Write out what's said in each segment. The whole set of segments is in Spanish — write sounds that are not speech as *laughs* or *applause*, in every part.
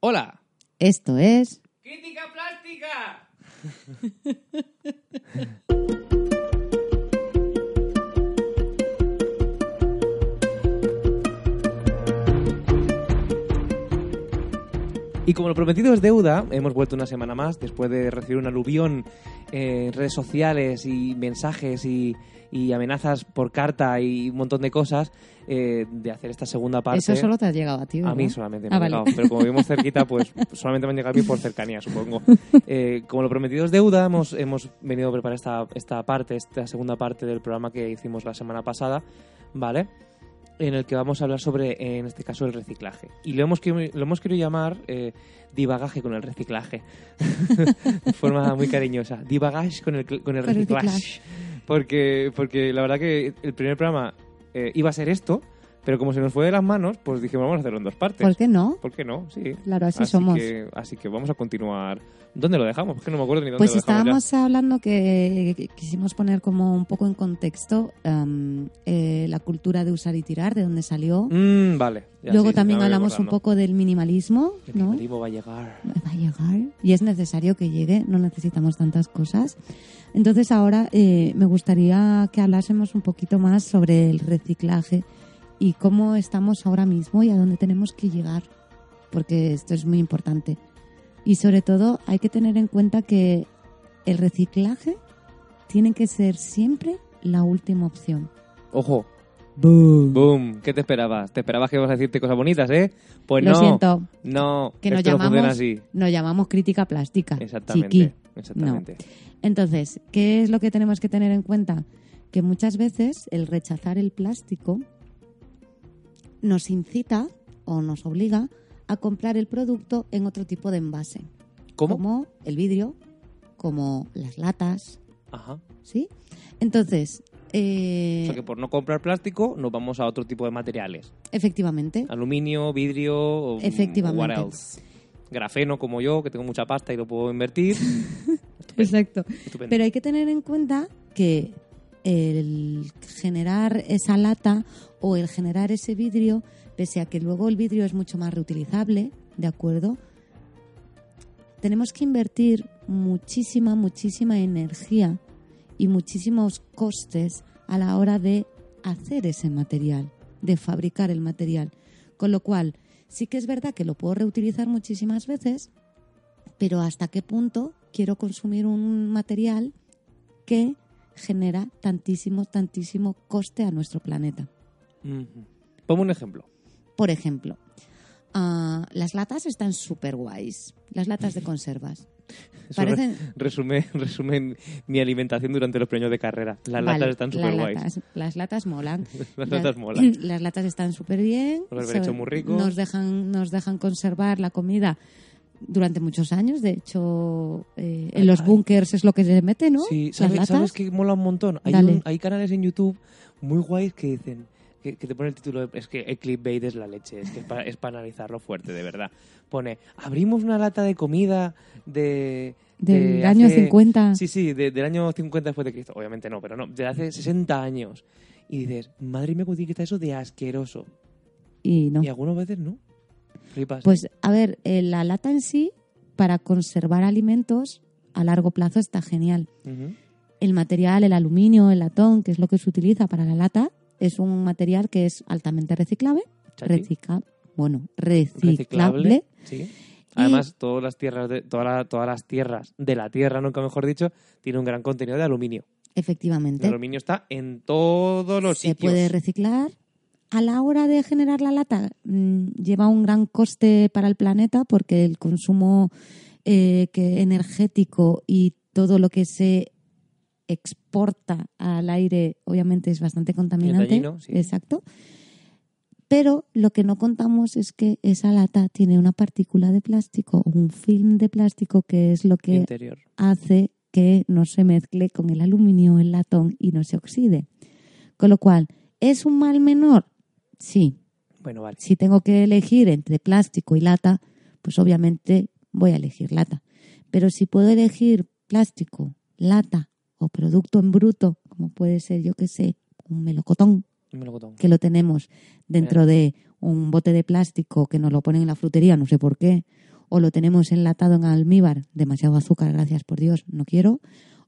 Hola. Esto es ¡Crítica plástica! Y como lo prometido es deuda, hemos vuelto una semana más después de recibir un aluvión en redes sociales y mensajes y, y amenazas por carta y un montón de cosas eh, de hacer esta segunda parte. Eso solo te ha llegado a ti, A ¿verdad? mí solamente me Ah, ha vale. llegado, pero como vivimos *laughs* cerquita, pues solamente me han llegado a mí por cercanía, supongo. *laughs* Eh, como lo prometido es deuda, hemos, hemos venido a preparar esta, esta parte, esta segunda parte del programa que hicimos la semana pasada, ¿vale? En el que vamos a hablar sobre, en este caso, el reciclaje. Y lo hemos, lo hemos querido llamar eh, divagaje con el reciclaje. *laughs* de forma muy cariñosa. Divagaje con el Con el reciclaje. Porque, porque la verdad que el primer programa eh, iba a ser esto, pero como se nos fue de las manos, pues dijimos vamos a hacerlo en dos partes. ¿Por qué no? ¿Por qué no? Sí. Claro, así somos. Que, así que vamos a continuar. ¿Dónde lo dejamos? Es que no me acuerdo ni dónde Pues lo dejamos ya. estábamos hablando que que quisimos poner como un poco en contexto am, eh, la cultura de usar y tirar, de dónde salió. Mm, vale. ya Luego sí, también hablamos un poco del minimalismo, El ¿no? minimalismo va a llegar. Va a llegar y es necesario que llegue, no necesitamos tantas cosas. Entonces ahora eh, me gustaría que hablásemos un poquito más sobre el reciclaje y cómo estamos ahora mismo y a dónde tenemos que llegar, porque esto es muy importante. Y sobre todo hay que tener en cuenta que el reciclaje tiene que ser siempre la última opción. Ojo. Boom. Boom. ¿Qué te esperabas? ¿Te esperabas que ibas a decirte cosas bonitas, eh? Pues Lo no. siento, No. que nos esto no llamamos, así. nos llamamos crítica plástica. Exactamente. chiqui. Exactamente. Entonces, ¿qué es lo que tenemos que tener en cuenta? Que muchas veces el rechazar el plástico nos incita o nos obliga a comprar el producto en otro tipo de envase, ¿Cómo? como el vidrio, como las latas, Ajá. ¿sí? Entonces, eh, O sea que por no comprar plástico nos vamos a otro tipo de materiales. efectivamente, Aluminio, vidrio Efectivamente. what else. Grafeno como yo, que tengo mucha pasta y lo puedo invertir. *laughs* exacto. Estupendo. Pero hay que tener en cuenta que el generar esa lata o el generar ese vidrio, pese a que luego el vidrio es mucho más reutilizable, ¿de acuerdo? Tenemos que invertir muchísima, muchísima energía y muchísimos costes a la hora de hacer ese material, de fabricar el material. Con lo cual, sí que es verdad que lo puedo reutilizar muchísimas veces, pero hasta qué punto quiero consumir un material que genera tantísimo, tantísimo coste a nuestro planeta. Ujú. Ponme un ejemplo. Por ejemplo, ah, las latas están súper guays, las latas de conservas. Eso Parecen- re- resume, *laughs* resume mi alimentación durante los premios de carrera. Las Vale, latas están súper guays. latas- Las latas molan. *laughs* Las latas molan. *clears throat* Las latas están súper bien. So- muy ricos. Nos dejan, nos dejan conservar la comida durante muchos años. De hecho, eh, en Ay, los ay. búnkers es lo que se mete, ¿no? Sí, ¿sabes, latas. ¿sabes que mola un montón? Hay, Dale. un- hay canales en YouTube muy guays que dicen, que, que te ponen el título, de- es que el clickbait es la leche, es que es para, es para analizarlo fuerte, de verdad. Pone, abrimos una lata de comida de... Del de año hace- 50. Sí, sí, de- del año 50 después de Cristo. Obviamente no, pero no, de hace 60 años. Y dices, madre mía, cómo tiene que estar eso de asqueroso. Y no. Y algunas veces no. Flipas. Pues a ver, eh, la lata en sí, para conservar alimentos a largo plazo está genial. El material, el aluminio, el latón, que es lo que se utiliza para la lata, es un material que es altamente reciclable. Recicla, bueno, reciclable. Sí. Además, todas las tierras de toda la- todas las tierras de la tierra, nunca mejor dicho, tiene un gran contenido de aluminio. El Efectivamente. aluminio está en todos los Se sitios. puede reciclar. A la hora de generar la lata mm, lleva un gran coste para el planeta porque el consumo eh, que energético y todo lo que se exporta al aire obviamente es bastante contaminante. dañino, sí. Exacto. Pero lo que no contamos es que esa lata tiene una partícula de plástico un film de plástico que es lo que Interior. hace que no se mezcle con el aluminio, el latón y no se oxide. Con lo cual, ¿es un mal menor? Sí. Bueno, vale. Si tengo que elegir entre plástico y lata, pues obviamente voy a elegir lata. Pero si puedo elegir plástico, lata o producto en bruto, como puede ser, yo que sé, un melocotón, Un melocotón. que lo tenemos dentro de un bote de plástico que nos lo ponen en la frutería, no sé por qué, o lo tenemos enlatado en almíbar, demasiado azúcar, gracias por Dios, no quiero,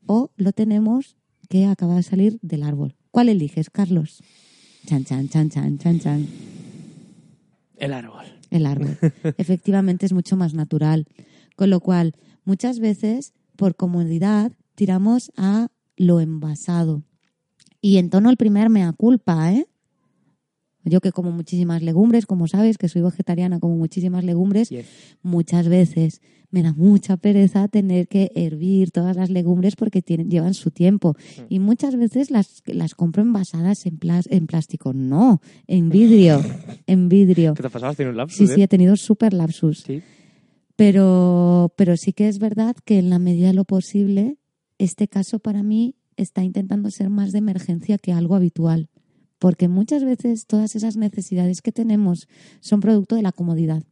o lo tenemos que acaba de salir del árbol. ¿Cuál eliges, Carlos? Chan, chan, chan, chan, chan, chan. El árbol. El árbol. *laughs* Efectivamente es mucho más natural. Con lo cual, muchas veces, por comodidad, tiramos a lo envasado. Y en tono el primer mea culpa, ¿eh? Yo que como muchísimas legumbres, como sabes, que soy vegetariana, como muchísimas legumbres, Yes. muchas veces me da mucha pereza tener que hervir todas las legumbres porque tienen, llevan su tiempo. Y muchas veces las, las compro envasadas en, plas- en plástico. No, en vidrio. *laughs* En vidrio. ¿Qué te ha pasado? ¿Has tenido un lapsus? Sí, eh? sí, he tenido súper lapsus. Sí. Pero, pero sí que es verdad que en la medida de lo posible, este caso para mí está intentando ser más de emergencia que algo habitual. Porque muchas veces todas esas necesidades que tenemos son producto de la comodidad.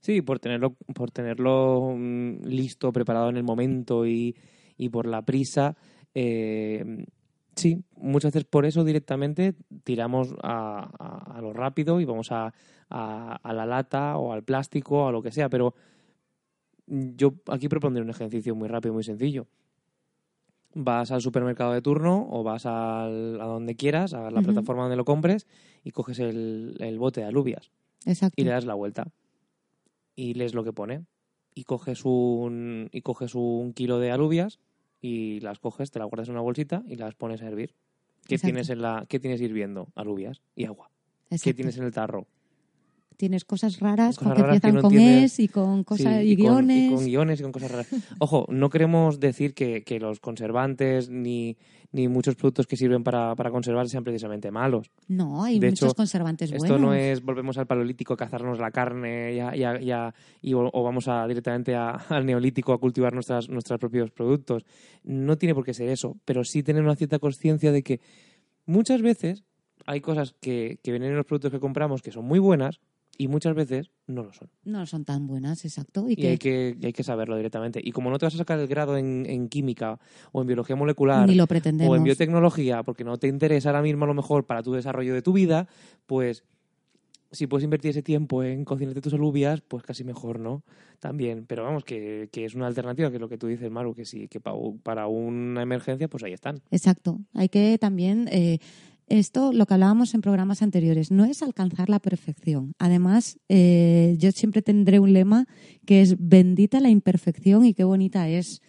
Sí, por tenerlo, por tenerlo mm, listo, preparado en el momento y, y por la prisa. eh, sí, muchas veces por eso directamente tiramos a, a- lo rápido y vamos a, a- a la lata o al plástico o a lo que sea. Pero yo aquí propondré un ejercicio muy rápido, muy sencillo. Vas al supermercado de turno o vas al- a donde quieras, a la plataforma donde lo compres y coges el, el bote de alubias. Exacto. y le das la vuelta. Y lees lo que pone. Y coges un y coges un kilo de alubias y las coges te las guardas en una bolsita y las pones a hervir. ¿qué Exacto. tienes en la qué tienes hirviendo alubias y agua. Qué tienes en el tarro Tienes cosas raras Cosas con que raras que empiezan no con entiendes. es y con cosas Sí, y, con- guiones. y con guiones y con cosas raras ojo no queremos decir que, que los conservantes ni ni muchos productos que sirven para, para conservar sean precisamente malos No, hay De muchos hecho, conservantes Esto buenos. no es volvemos al paleolítico a cazarnos la carne y, a- y a- y a- y o, o vamos a directamente *laughs* al neolítico a cultivar nuestras, nuestros propios productos. No tiene por qué ser eso, pero sí tener una cierta conciencia de que muchas veces hay cosas que, que vienen en los productos que compramos que son muy buenas y muchas veces no lo son. No son tan buenas, exacto. Y, Y, que hay, que, y hay que saberlo directamente. Y como no te vas a sacar el grado en, en química o en biología molecular ni lo o en biotecnología, porque no te interesa ahora mismo a lo mejor para tu desarrollo de tu vida, pues si puedes invertir ese tiempo en cocinarte tus alubias, pues casi mejor, ¿no? También, pero vamos, que, que es una alternativa, que es lo que tú dices, Maru, que sí, que pa- para una emergencia, pues ahí están. Exacto. Hay que también. eh, esto, lo que hablábamos en programas anteriores, no es alcanzar la perfección. Además, eh, yo siempre tendré un lema que es bendita la imperfección y qué bonita es.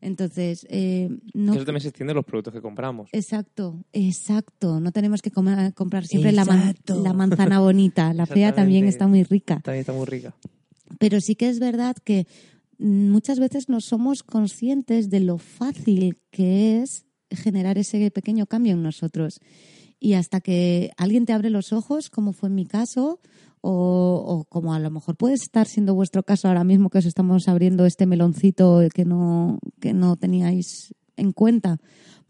Entonces, eh, no. Eso también se extiende a los productos que compramos. Exacto, exacto. No tenemos que comer- comprar siempre la, man- la manzana bonita. La fea también está muy rica. También está muy rica. Pero sí que es verdad que muchas veces no somos conscientes de lo fácil que es generar ese pequeño cambio en nosotros. Y hasta que alguien te abre los ojos, como fue en mi caso, o, o como a lo mejor puede estar siendo vuestro caso ahora mismo que os estamos abriendo este meloncito que no, que no teníais en cuenta,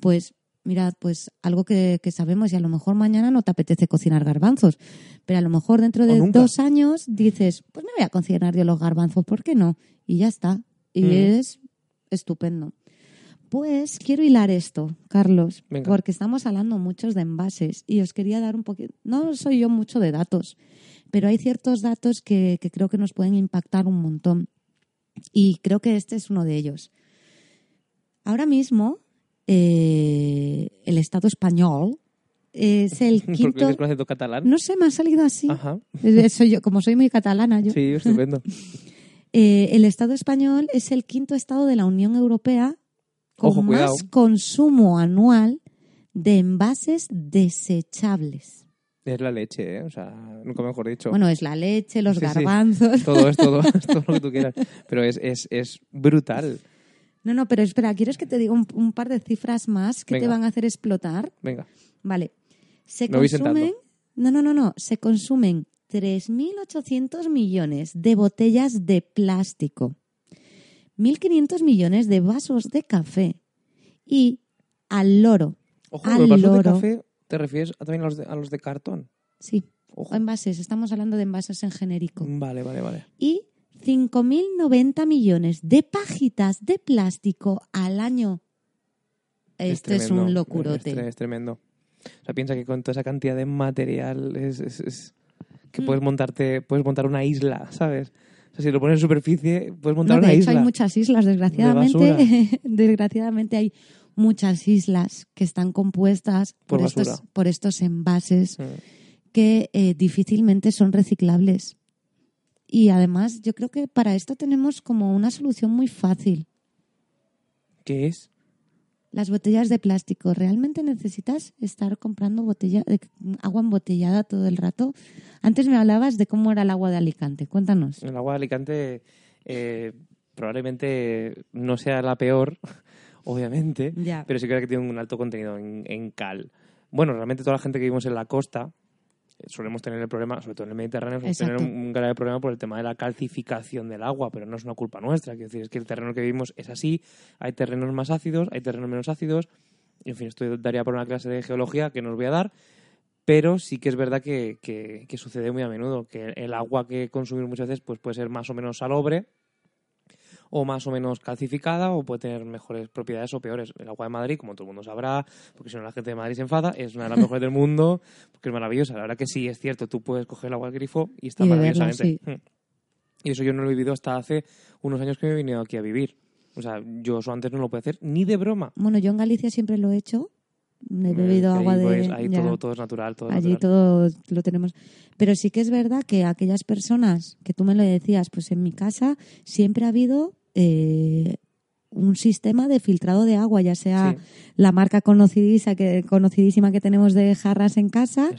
pues mirad, pues algo que, que sabemos y a lo mejor mañana no te apetece cocinar garbanzos, pero a lo mejor dentro de dos años dices, pues me voy a cocinar yo los garbanzos, ¿por qué no? Y ya está. Y Mm. es estupendo. Pues quiero hilar esto, Carlos, Venga. porque estamos hablando muchos de envases y os quería dar un poquito, no soy yo mucho de datos, pero hay ciertos datos que, que creo que nos pueden impactar un montón y creo que este es uno de ellos. Ahora mismo, eh, el Estado español es el *laughs* quinto... con acento catalán. No sé, me ha salido así. Ajá. Eh, Soy yo, como soy muy catalana, yo. Sí, estupendo. *laughs* Eh, el Estado español es el quinto Estado de la Unión Europea con Ojo, más consumo anual de envases desechables. Es la leche, ¿eh? O sea, nunca mejor dicho. Bueno, es la leche, los Sí, sí. garbanzos. Todo es todo, es *laughs* *laughs* todo lo que tú quieras. Pero es, es, es brutal. No, no, pero espera, ¿quieres que te diga un, un par de cifras más que te van a hacer explotar? Venga. Vale. Se Me consumen, No, no, no, no. Se consumen 3.800 millones de botellas de plástico, 1.500 millones de vasos de café y al loro. Ojo, al los vasos de loro. café te refieres también a los de, a los de cartón. Sí, Ojo. envases. Estamos hablando de envases en genérico. Vale, vale, vale. Y 5.090 millones de pajitas de plástico al año. Esto es, tremendo, un locurote. es tremendo. O sea, piensa que con toda esa cantidad de material es- que Mm. puedes montarte, puedes montar una isla, ¿sabes? O sea, si lo pones en superficie, puedes montar No, de una hecho, isla. hay muchas islas, desgraciadamente. *laughs* desgraciadamente hay muchas islas que están compuestas Por por, estos, por estos envases que eh, difícilmente son reciclables. Y además, yo creo que para esto tenemos como una solución muy fácil. ¿Qué es? Las botellas de plástico. ¿Realmente necesitas estar comprando botella, de- agua embotellada todo el rato? Antes me hablabas de cómo era el agua de Alicante. Cuéntanos. El agua de Alicante eh, probablemente no sea la peor, *laughs* obviamente, Ya. pero sí creo que tiene un alto contenido en, en cal. Bueno, realmente toda la gente que vivimos en la costa solemos tener el problema, sobre todo en el Mediterráneo, solemos tener un, un grave problema por el tema de la calcificación del agua, pero no es una culpa nuestra. Quiero decir, es que el terreno que vivimos es así, hay terrenos más ácidos, hay terrenos menos ácidos, y, en fin, esto daría por una clase de geología que no os voy a dar, pero sí que es verdad que, que- que sucede muy a menudo, que el agua que consumimos muchas veces pues puede ser más o menos salobre o más o menos calcificada o puede tener mejores propiedades o peores. El agua de Madrid, como todo el mundo sabrá, porque si no la gente de Madrid se enfada, es una de las *laughs* mejores del mundo, porque es maravillosa. La verdad que sí, es cierto, tú puedes coger el agua del grifo y está Y maravillosamente. Mm. Y eso yo no lo he vivido hasta hace unos años que me he venido aquí a vivir. O sea, yo eso antes no lo puedo hacer ni de broma. Bueno, yo en Galicia siempre lo he hecho. He bebido Eh, agua ahí, de... pues, ahí todo, todo es natural, todo Allí natural. todo lo tenemos. Pero sí que es verdad que aquellas personas que tú me lo decías, pues en mi casa siempre ha habido eh, un sistema de filtrado de agua, ya sea Sí. la marca conocidísima que, conocidísima que tenemos de jarras en casa,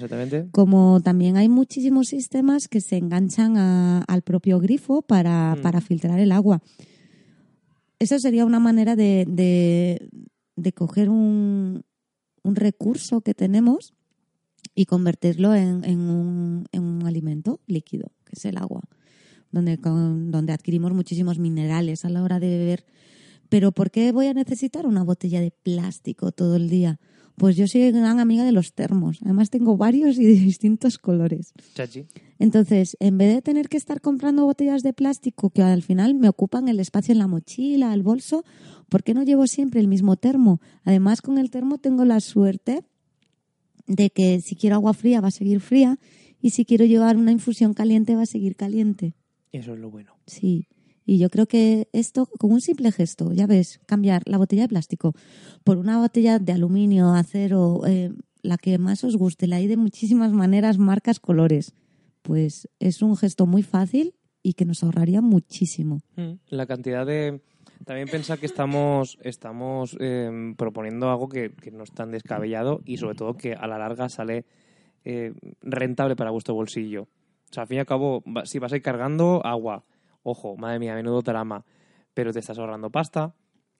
como también hay muchísimos sistemas que se enganchan a- al propio grifo para, Mm. para filtrar el agua. Eso sería una manera de, de, de coger un, un recurso que tenemos y convertirlo en, en un, en un alimento líquido, que es el agua, donde, con- donde adquirimos muchísimos minerales a la hora de beber. Pero ¿por qué voy a necesitar una botella de plástico todo el día? Pues yo soy gran amiga de los termos. Además tengo varios y de *laughs* distintos colores. Chachi. Entonces, en vez de tener que estar comprando botellas de plástico que al final me ocupan el espacio en la mochila, el bolso, ¿por qué no llevo siempre el mismo termo? Además, con el termo tengo la suerte de que si quiero agua fría va a seguir fría y si quiero llevar una infusión caliente va a seguir caliente. Eso es lo bueno. Sí. Y yo creo que esto, con un simple gesto, ya ves, cambiar la botella de plástico por una botella de aluminio, acero, eh, la que más os guste, la hay de muchísimas maneras, marcas, colores. Pues es un gesto muy fácil y que nos ahorraría muchísimo. Mm. La cantidad de... También piensa que estamos, estamos eh, proponiendo algo que, que no es tan descabellado y sobre todo que a la larga sale eh, rentable para vuestro bolsillo. O sea, al fin y al cabo, si vas a ir cargando agua, ojo, madre mía, menudo trama, pero te estás ahorrando pasta,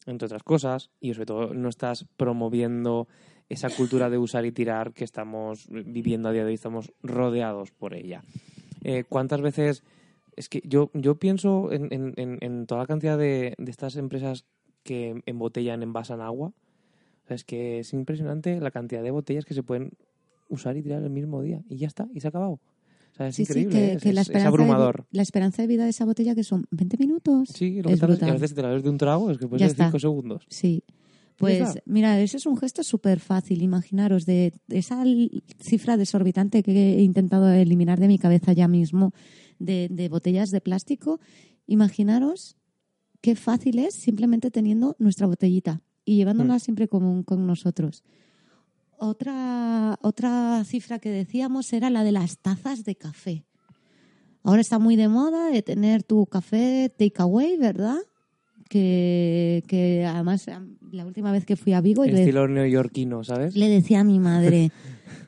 entre otras cosas, y sobre todo no estás promoviendo esa cultura de usar y tirar que estamos viviendo a día de hoy, estamos rodeados por ella. Eh, ¿Cuántas veces es que yo, yo pienso en, toda la cantidad de, estas empresas que embotellan, envasan agua. Es que es impresionante la cantidad de botellas que se pueden usar y tirar el mismo día. Y ya está, y se ha acabado. O sea, es Sí, sí, que, ¿eh? es, que la, es- es de, abrumador. la esperanza de vida de esa botella que son 20 minutos. Sí, lo que a veces te la ves de un trago, es que puede Ya ser está. 5 segundos. Sí. Pues mira, ese es un gesto súper fácil. Imaginaros de esa cifra desorbitante que he intentado eliminar de mi cabeza ya mismo de, de botellas de plástico. Imaginaros qué fácil es simplemente teniendo nuestra botellita y llevándola Mm. siempre con, con nosotros. Otra, otra cifra que decíamos era la de las tazas de café. Ahora está muy de moda de tener tu café takeaway, ¿verdad? Que, que además la última vez que fui a Vigo le, Estilo neoyorquino, ¿sabes? le decía a mi madre,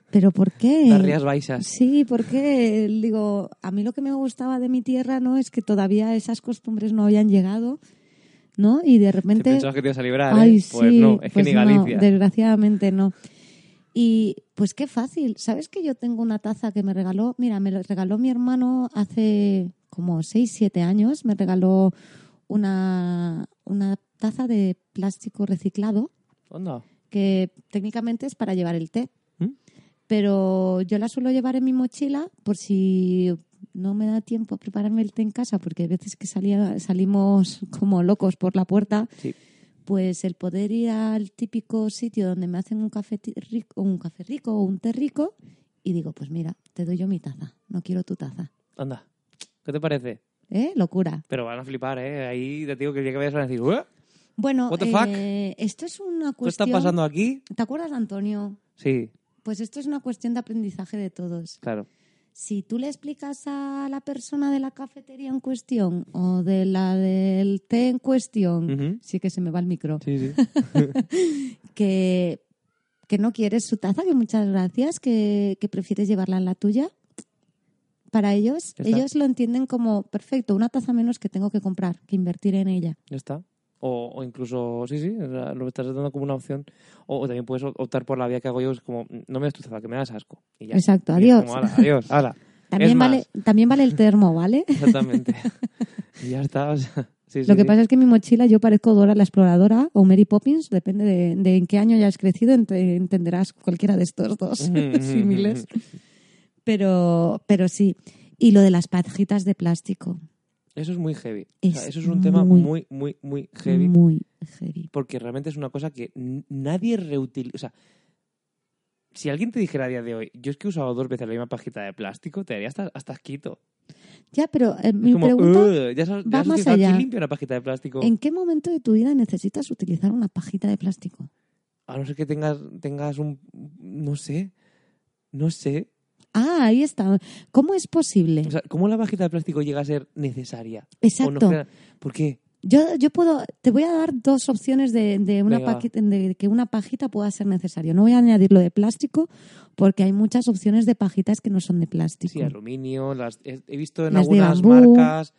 ¿pero por qué? Las Rías Baixas. Sí, porque digo, a mí lo que me gustaba de mi tierra no es que todavía esas costumbres no habían llegado, ¿no? Y de Te repente pensabas que te ibas a librar, ¿eh? Ay, Pues sí, no, es pues que ni no, Galicia. desgraciadamente no. Y pues qué fácil. ¿Sabes que yo tengo una taza que me regaló? Mira, me lo regaló mi hermano hace como 6, 7 años. Me regaló una, una taza de plástico reciclado Onda. que técnicamente es para llevar el té. ¿Mm? Pero yo la suelo llevar en mi mochila por si no me da tiempo a prepararme el té en casa, porque hay veces que salía, salimos como locos por la puerta, Sí. Pues el poder ir al típico sitio donde me hacen un café rico, un café rico o un té rico y digo, pues mira, te doy yo mi taza, no quiero tu taza. Anda. ¿Qué te parece? ¿Eh? Locura. Pero van a flipar, ¿eh? Ahí te digo que el día que vayas van a decir, "¿Eh? Bueno, What the fuck? eh, esto es una ¿qué está cuestión... pasando aquí? ¿Te acuerdas, Antonio? Sí, Pues esto es una cuestión de aprendizaje de todos. claro. Si tú le explicas a la persona de la cafetería en cuestión o de la del té en cuestión, sí que se me va el micro, Sí, sí. *laughs* que, que no quieres su taza, que muchas gracias, que, que prefieres llevarla en la tuya, para ellos, ellos lo entienden como, perfecto, una taza menos que tengo que comprar, que invertir en ella. Ya está. O, o incluso, sí, sí, lo estás dando como una opción. O, o también puedes optar por la vía que hago yo, es como, no me das tu taza, que me das asco. Y ya. Exacto, Y adiós. como, "Hala, adiós, hala. También Es vale, también vale el termo, ¿vale? *laughs* Exactamente. y ya está. o sea, sí, sí, Lo que sí. pasa es que en mi mochila yo parezco Dora la exploradora o Mary Poppins, depende de, de en qué año hayas crecido, ent- entenderás cualquiera de estos dos símiles. Pero, pero sí. Y lo de las pajitas de plástico. Eso es muy heavy. O sea, Es eso es un tema muy- muy, muy, heavy. Muy heavy. Porque realmente es una cosa que nadie reutiliza. O sea, si alguien te dijera a día de hoy, yo es que he usado dos veces la misma pajita de plástico, te daría hasta, hasta asquito. Ya, pero eh, mi como, pregunta, "Ugh", ya sabes, va ya más allá. ¿Quién limpia una pajita de plástico? ¿en qué momento de tu vida necesitas utilizar una pajita de plástico? A no ser que tengas, tengas un... No sé. No sé. Ah, ahí está. ¿Cómo es posible? O sea, ¿cómo la pajita de plástico llega a ser necesaria? No Exacto. ¿Por qué? Yo, yo puedo, te voy a dar dos opciones de, de una Venga, de que una pajita pueda ser necesario. No voy a añadir lo de plástico porque hay muchas opciones de pajitas que no son de plástico. Sí, aluminio. Las, he, visto en Las algunas marcas...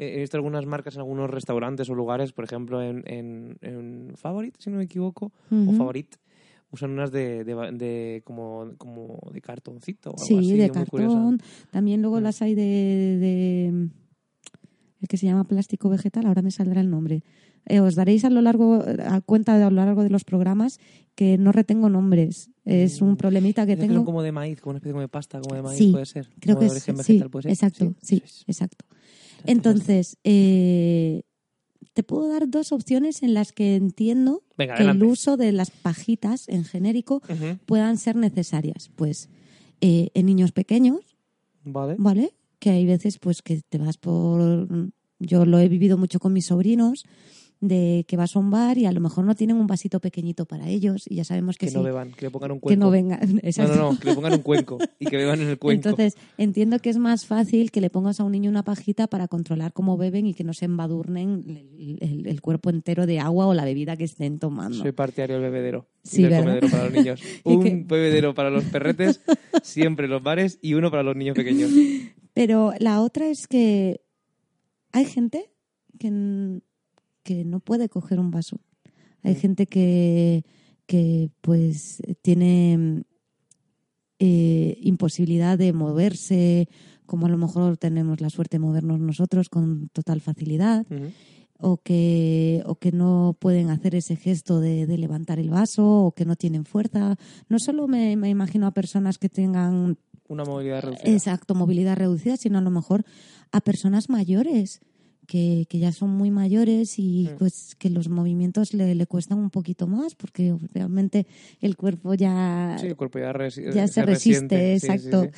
He visto algunas marcas en algunos restaurantes o lugares, por ejemplo, en, en, en Favorit, si no me equivoco, o. Favorit, usan unas de, de, de como, como de cartoncito. O algo Sí, así, de cartón. También luego Mm. las hay de, de- el que se llama plástico vegetal, ahora me saldrá el nombre. Eh, os daréis a lo largo, a cuenta de a lo largo de los programas que no retengo nombres. Es un Mm. problemita que tengo. son como de maíz, como una especie de pasta, como de maíz, Sí, puede ser. Creo Como que de es, origen sí, vegetal, puede ser. exacto, sí, exacto. Exacto, Entonces, eh, te puedo dar dos opciones en las que entiendo Venga, que el uso de las pajitas en genérico puedan ser necesarias. Pues eh, en niños pequeños, Vale. ¿vale? Que hay veces pues que te vas por... Yo lo he vivido mucho con mis sobrinos, de que vas a un bar y a lo mejor no tienen un vasito pequeñito para ellos y ya sabemos que, Que sí, no beban, que le pongan un cuenco. que no vengan. *laughs* No, Exacto. no, no, que le pongan un cuenco y que beban en el cuenco. Entonces, entiendo que es más fácil que le pongas a un niño una pajita para controlar cómo beben y que no se embadurnen el, el- el cuerpo entero de agua o la bebida que estén tomando. Soy partidario del bebedero Sí, y del comedero para los niños. *laughs* Un que- bebedero para los perretes, siempre en los bares, y uno para los niños pequeños. *laughs* Pero la otra es que hay gente que, que no puede coger un vaso. Hay gente que, que pues tiene eh, imposibilidad de moverse, como a lo mejor tenemos la suerte de movernos nosotros con total facilidad. O que, o que no pueden hacer ese gesto de, de levantar el vaso o que no tienen fuerza. No solo me, me imagino a personas que tengan Una movilidad reducida. exacto movilidad reducida, sino a lo mejor a personas mayores que, que ya son muy mayores y Mm. pues que los movimientos le, le cuestan un poquito más porque realmente el cuerpo ya, Sí, el cuerpo ya, ya se, resiste, resiente. Sí, sí, exacto.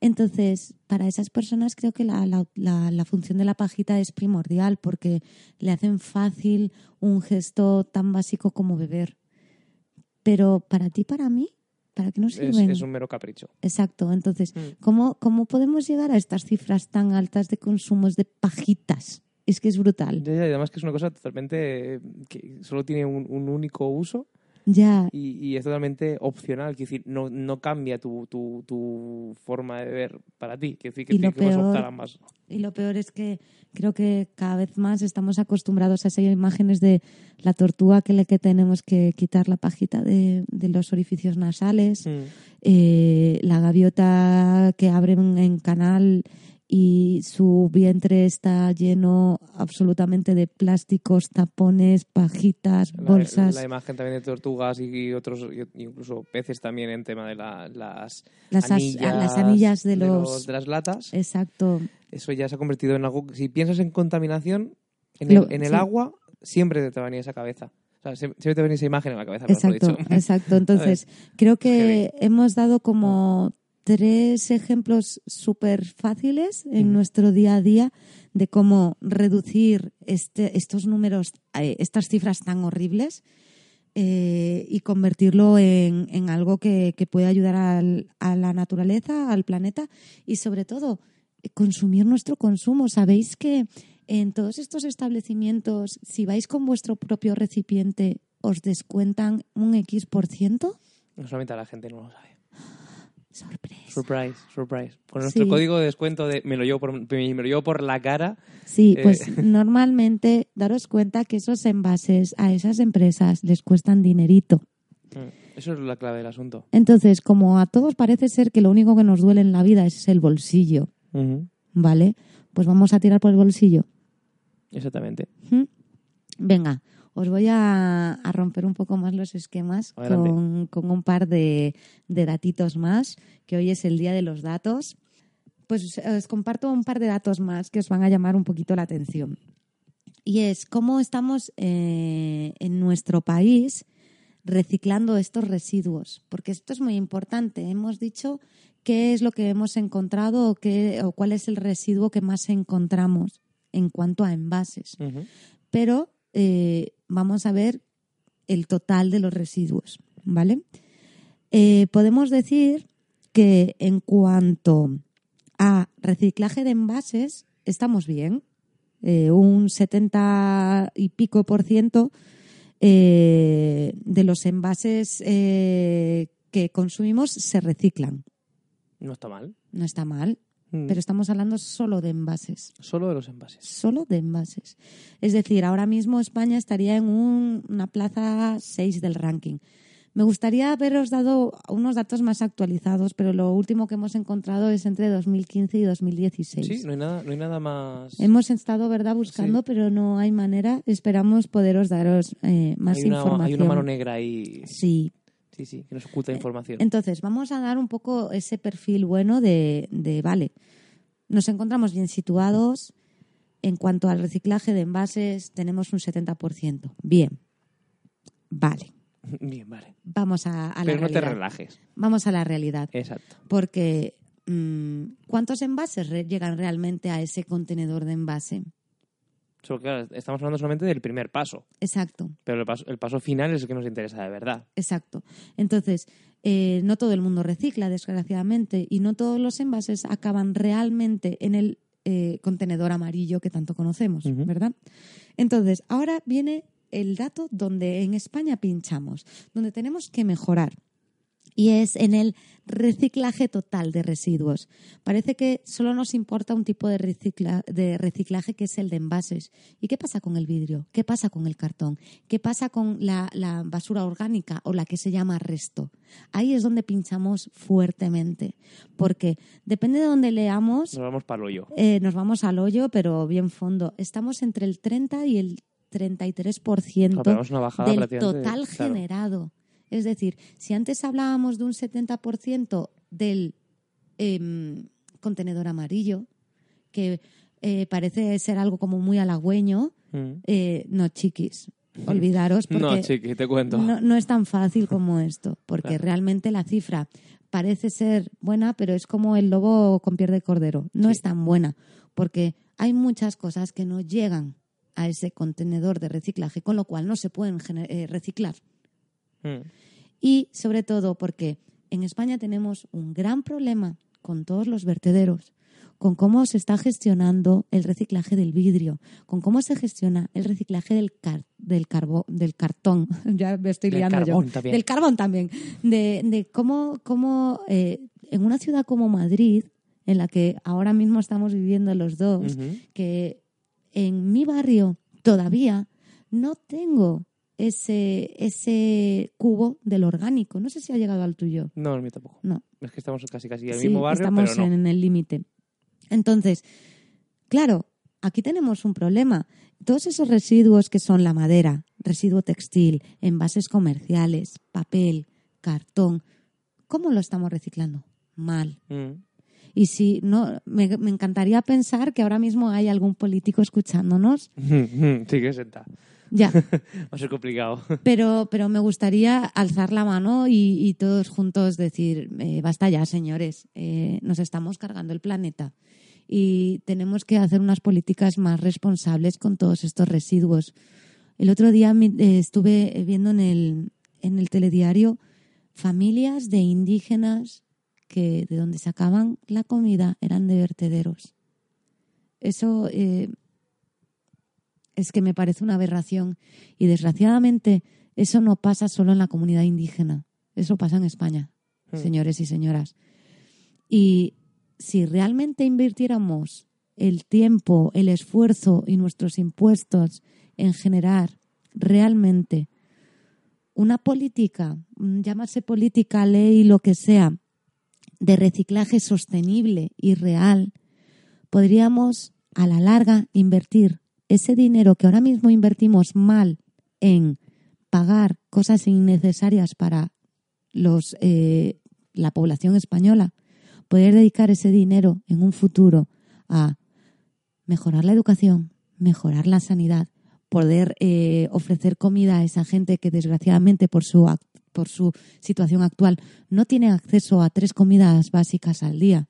Entonces, para esas personas creo que la, la, la, la función de la pajita es primordial porque le hacen fácil un gesto tan básico como beber. Pero para ti, para mí, ¿para qué nos Es, sirven? es un mero capricho. Exacto. Entonces, Mm. ¿cómo, ¿cómo podemos llegar a estas cifras tan altas de consumos de pajitas? Es que es brutal. Ya, ya, además que es una cosa totalmente eh, que solo tiene un, un único uso Ya. Y, y es totalmente opcional, quiero decir, no, no cambia tu, tu, tu forma de ver para ti. Quiero decir, que, Y lo que puedes peor- optar a ambas. Y lo peor es que creo que cada vez más estamos acostumbrados a esas imágenes de la tortuga que le que tenemos que quitar la pajita de, de los orificios nasales, Mm. eh, la gaviota que abre en, en canal y su vientre está lleno absolutamente de plásticos, tapones, pajitas, La, bolsas, la imagen también de tortugas y otros, incluso peces también en tema de la- las, las, as- anillas, las anillas de los... de las latas. Exacto. Eso ya se ha convertido en algo. Si piensas en contaminación, en Lo- el, en el sí. agua, siempre te va a venir esa cabeza. O sea, sie- siempre te va a venir esa imagen en la cabeza. Exacto, dicho. exacto. *laughs* Entonces, creo que hemos dado como tres ejemplos súper fáciles en nuestro día a día de cómo reducir este, estos números, eh, estas cifras tan horribles eh, y convertirlo en, en algo que, que puede ayudar al- a la naturaleza, al planeta y sobre todo consumir nuestro consumo. Sabéis que en todos estos establecimientos, si vais con vuestro propio recipiente, os descuentan un X por ciento. No solamente la gente no lo sabe. Sorpresa. Surprise, surprise. Con nuestro Sí. código de descuento de me lo llevo por, me lo llevo por la cara. Sí, Eh. pues *laughs* normalmente daros cuenta que esos envases a esas empresas les cuestan dinerito. mm, Eso es la clave del asunto. Entonces, como a todos parece ser que lo único que nos duele en la vida es el bolsillo, ¿vale? Pues vamos a tirar por el bolsillo. Exactamente. ¿Mm? Venga, os voy a, a romper un poco más los esquemas con, con un par de, de datitos más, que hoy es el día de los datos. Pues os comparto un par de datos más que os van a llamar un poquito la atención. Y es cómo estamos eh, en nuestro país reciclando estos residuos, porque esto es muy importante. Hemos dicho qué es lo que hemos encontrado o, qué, o cuál es el residuo que más encontramos en cuanto a envases pero eh, vamos a ver el total de los residuos, ¿vale? Eh, podemos decir que en cuanto a reciclaje de envases, estamos bien. Eh, un 70 y pico por ciento eh, de los envases que consumimos se reciclan. No está mal. No está mal, Mm. pero estamos hablando solo de envases. Solo de los envases. solo de envases. Es decir, ahora mismo España estaría en un- una plaza 6 del ranking. Me gustaría haberos dado unos datos más actualizados, pero lo último que hemos encontrado es entre 2015 y 2016. Sí, no hay nada, no hay nada más. Hemos estado, ¿verdad?, buscando, Sí. pero no hay manera. Esperamos poderos daros eh, más hay, una, información. hay una mano negra ahí. Sí. Sí, sí, que nos oculta información. Entonces, vamos a dar un poco ese perfil bueno de, de, vale, nos encontramos bien situados. En cuanto al reciclaje de envases, tenemos un 70%. Bien. Vale. *laughs* Bien, vale. Vamos a, a la Pero no te relajes. Vamos a la realidad. Exacto. Porque, mm, ¿cuántos envases llegan realmente a ese contenedor de envase? Claro, estamos hablando solamente del primer paso. Exacto. Pero el paso, el paso final es el que nos interesa de verdad. Exacto. Entonces, eh, no todo el mundo recicla, desgraciadamente, y no todos los envases acaban realmente en el eh, contenedor amarillo que tanto conocemos. ¿verdad? Entonces, ahora viene el dato donde en España pinchamos, donde tenemos que mejorar. Y es en el reciclaje total de residuos. Parece que solo nos importa un tipo de, recicla- de reciclaje que es el de envases. ¿Y qué pasa con el vidrio? ¿Qué pasa con el cartón? ¿Qué pasa con la, la basura orgánica o la que se llama resto? Ahí es donde pinchamos fuertemente. Porque depende de donde leamos, Nos vamos para el hoyo. eh, nos vamos al hoyo, pero bien fondo. Estamos entre el 30 y el 33% Claro, pegamos una bajada del total claro. generado. Es decir, si antes hablábamos de un 70% del em, contenedor amarillo, que eh, parece ser algo como muy halagüeño, Mm. eh, no, chiquis, *laughs* olvidaros porque No, chiqui, te cuento. no, no es tan fácil como esto, porque Claro. realmente la cifra parece ser buena, pero es como el lobo con piel de cordero. No Sí. es tan buena, porque hay muchas cosas que no llegan a ese contenedor de reciclaje, con lo cual no se pueden eh, reciclar. Mm. Y sobre todo porque en España tenemos un gran problema con todos los vertederos, con cómo se está gestionando el reciclaje del vidrio, con cómo se gestiona el reciclaje del, del, del cartón, *laughs* ya me estoy liando yo, también. del carbón también, de, de cómo, cómo eh, en una ciudad como Madrid, en la que ahora mismo estamos viviendo los dos, que en mi barrio todavía no tengo ese, ese cubo del orgánico. No sé si ha llegado al tuyo. No, el mío tampoco. No. Es que estamos casi casi en el mismo barrio, estamos pero no. en el límite. Entonces, claro, aquí tenemos un problema. Todos esos residuos que son la madera, residuo textil, envases comerciales, papel, cartón, ¿cómo lo estamos reciclando? Mal. Mm. Y si no, me, me encantaría pensar que ahora mismo hay algún político escuchándonos. *laughs* sí, que senta. Ya, *laughs* Va a ser complicado. pero, pero me gustaría alzar la mano y, y todos juntos decir, eh, basta ya, señores, eh, nos estamos cargando el planeta y tenemos que hacer unas políticas más responsables con todos estos residuos. El otro día eh, estuve viendo en el, en el telediario familias de indígenas que de donde sacaban la comida eran de vertederos. Eso eh, es que me parece una aberración y desgraciadamente eso no pasa solo en la comunidad indígena, eso pasa en España, Mm. señores y señoras. Y si realmente invirtiéramos el tiempo, el esfuerzo y nuestros impuestos en generar realmente una política, llámase política, ley, lo que sea, de reciclaje sostenible y real, podríamos a la larga invertir ese dinero que ahora mismo invertimos mal en pagar cosas innecesarias para los, eh, la población española, poder dedicar ese dinero en un futuro a mejorar la educación, mejorar la sanidad, poder eh, ofrecer comida a esa gente que desgraciadamente por su, por su situación actual no tiene acceso a tres comidas básicas al día,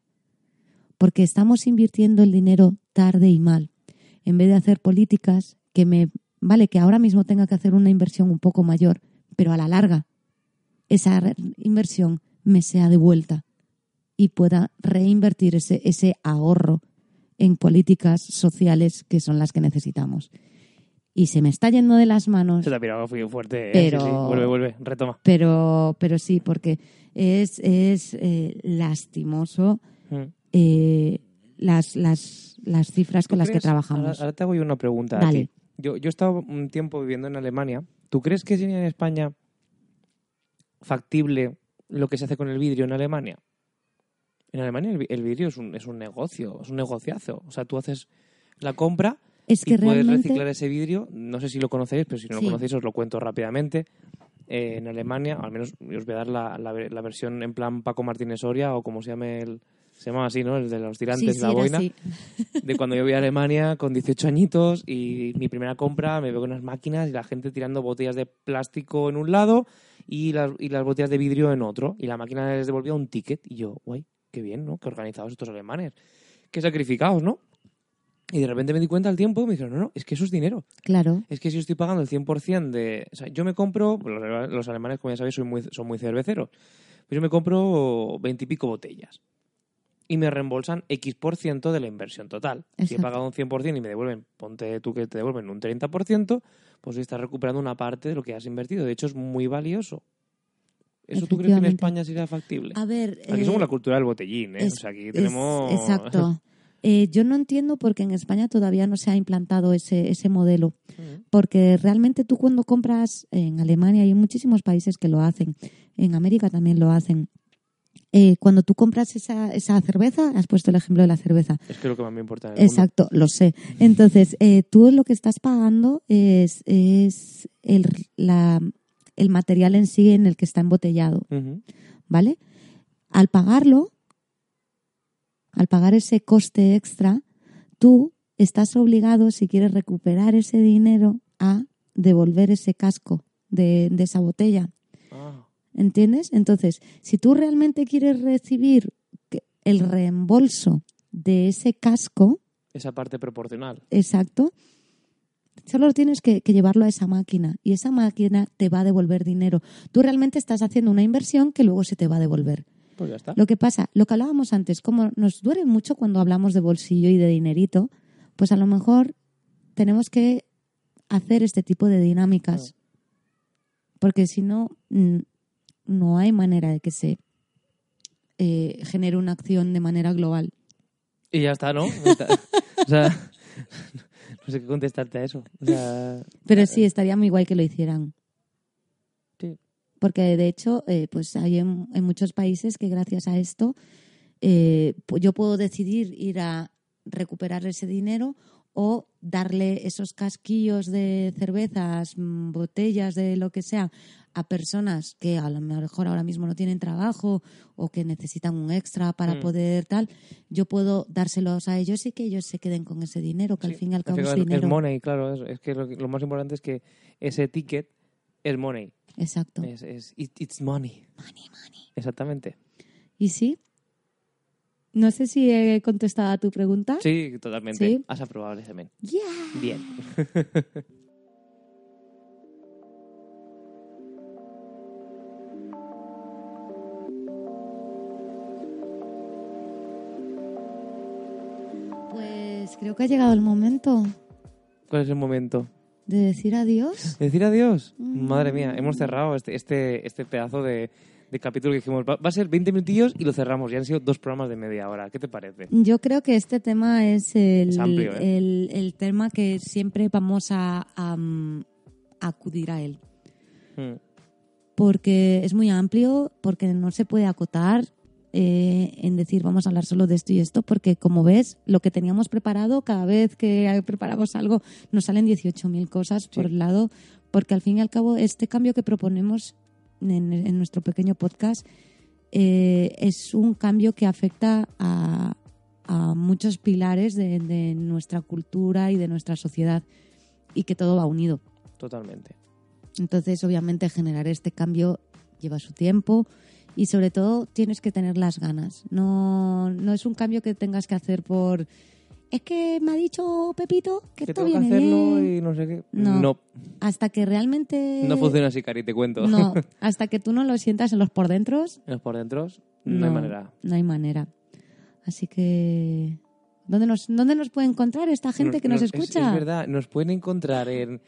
porque estamos invirtiendo el dinero tarde y mal, en vez de hacer políticas que me, vale, que ahora mismo tenga que hacer una inversión un poco mayor, pero a la larga esa inversión me sea devuelta y pueda reinvertir ese, ese ahorro en políticas sociales que son las que necesitamos. Y se me está yendo de las manos, Se te ha pirado fuerte. eh, Pero- sí, sí. Vuelve, vuelve, retoma. pero, pero sí, porque es, es eh, lastimoso Mm. eh, las, las, las cifras con ¿Tú las que trabajamos. Ahora, ahora te hago yo una pregunta a Dale. ti. Yo, yo he estado un tiempo viviendo en Alemania. ¿Tú crees que sería en España factible lo que se hace con el vidrio en Alemania? En Alemania el, vi- el vidrio es un, es un negocio, es un negociazo. O sea, tú haces la compra Es que y puedes realmente reciclar ese vidrio. No sé si lo conocéis, pero si no Sí. lo conocéis os lo cuento rápidamente. Eh, en Alemania, al menos os voy a dar la, la la versión en plan Paco Martínez Soria o como se llame el... Se llama así, ¿no? El de los sí, tirantes sí, y la boina así. de cuando yo voy a Alemania con 18 añitos y mi primera compra me veo con unas máquinas y la gente tirando botellas de plástico en un lado y las, y las botellas de vidrio en otro. Y la máquina les devolvía un ticket y yo, guay, qué bien, ¿no? Qué organizados estos alemanes. Qué sacrificados, ¿no? Y de repente me di cuenta al tiempo y me dijeron, no, no, es que eso es dinero. Claro, Es que si yo estoy pagando el 100% de... O sea, yo me compro, los, los alemanes, como ya sabéis, son muy, son muy cerveceros. Pues yo me compro veintipico botellas. Y me reembolsan X por ciento de la inversión total. Si he Exacto. pagado un 100% y me devuelven, ponte tú que te devuelven un 30%, pues estás recuperando una parte de lo que has invertido. De hecho, es muy valioso. ¿Eso tú crees que en. España sería factible? a ver... Aquí eh, somos la cultura del botellín, ¿eh? es- o sea, aquí es- tenemos... exacto. Eh, yo no entiendo porque en España todavía no se ha implantado ese, ese modelo. Porque realmente tú cuando compras en Alemania y en muchísimos países que lo hacen, en América también lo hacen, eh, cuando tú compras esa, esa cerveza, has puesto el ejemplo de la cerveza, Es que lo que más me importa en el mundo. Exacto, lo sé. Entonces, eh, tú lo que estás pagando es, es el, la- el material en sí en el que está embotellado. ¿vale? Al pagarlo, al pagar ese coste extra, tú estás obligado, si quieres recuperar ese dinero, a devolver ese casco de, de esa botella. ¿Entiendes? Entonces, si tú realmente quieres recibir el reembolso de ese casco, Esa parte proporcional. exacto, solo tienes que, que llevarlo a esa máquina y esa máquina te va a devolver dinero. Tú realmente estás haciendo una inversión que luego se te va a devolver. Pues ya está. Lo que pasa, lo que hablábamos antes, como nos duele mucho cuando hablamos de bolsillo y de dinerito, pues a lo mejor tenemos que hacer este tipo de dinámicas. Porque si no, no hay manera de que se eh, genere una acción de manera global. Y ya está, ¿no? *laughs* Está. o sea, *laughs* no sé qué contestarte a eso. O sea, Pero sí, estaría muy guay que lo hicieran. sí. Porque de hecho, eh, pues hay en, en muchos países que gracias a esto eh, yo puedo decidir ir a recuperar ese dinero o darle esos casquillos de cervezas, mm, botellas de lo que sea a personas que a lo mejor ahora mismo no tienen trabajo o que necesitan un extra para Mm. poder tal, yo puedo dárselos a ellos y que ellos se queden con ese dinero, que al fin y al cabo es es, money, claro. Es, es que lo, más importante es que ese ticket es money. Exacto. Es, es, it- it's money. Money, money. Exactamente. ¿Y sí? No sé si he contestado a tu pregunta. Sí, totalmente. ¿Sí? Has aprobado el examen. Yeah. Bien. *laughs* creo que ha llegado el momento ¿Cuál es el momento? de decir adiós. ¿Decir adiós? Mm. Madre mía, hemos cerrado este, este, este pedazo de, de capítulo que dijimos, va, va a ser 20 minutillos y lo cerramos. Ya han sido dos programas de media hora. ¿Qué te parece? Yo creo que este tema es el, Es amplio, ¿eh? el, el tema que siempre vamos a, a, a acudir a él. Mm. Porque es muy amplio, porque no se puede acotar eh, en decir vamos a hablar solo de esto y esto, porque como ves, lo que teníamos preparado, cada vez que preparamos algo, nos salen 18.000 cosas por Sí. el lado, porque al fin y al cabo este cambio que proponemos en, en nuestro pequeño podcast eh, es un cambio que afecta a, a muchos pilares de, de nuestra cultura y de nuestra sociedad y que todo va unido. Totalmente. Entonces, obviamente, generar este cambio lleva su tiempo y sobre todo tienes que tener las ganas. No, no es un cambio que tengas que hacer por... Es que me ha dicho Pepito que, Que esto tengo que viene hacerlo bien. y no sé qué. No. no, Hasta que realmente... no funciona así, Cari, te cuento. No, *laughs* hasta que tú no lo sientas en los por dentro, En los por dentro, no, hay manera. No hay manera. Así que... ¿Dónde nos, ¿Dónde nos puede encontrar esta gente que nos, es- escucha? Es, verdad, nos pueden encontrar en,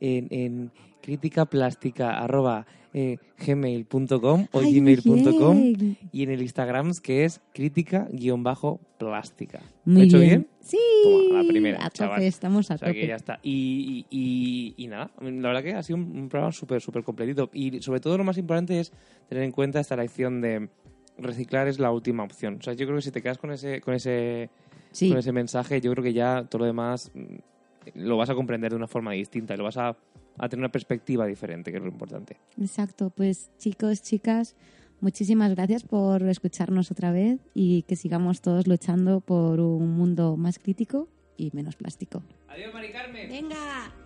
en, en críticaplástica arroba, eh, gmail.com o gmail.com y en el Instagram que es crítica-plástica. ¿Lo he hecho bien? Sí. Toma, la primera, A tope, estamos a O sea que ya está. Y, y, y- y nada, la verdad que ha sido un, programa súper, súper completito. Y sobre todo lo más importante es tener en cuenta esta lección de reciclar es la última opción. O sea, yo creo que si te quedas con ese, con ese, Sí. con ese mensaje, yo creo que ya todo lo demás mm, lo vas a comprender de una forma distinta y lo vas a, a tener una perspectiva diferente, que es lo importante. Exacto, pues chicos, chicas, muchísimas gracias por escucharnos otra vez y que sigamos todos luchando por un mundo más crítico y menos plástico. Adiós, Mari Carmen. Venga.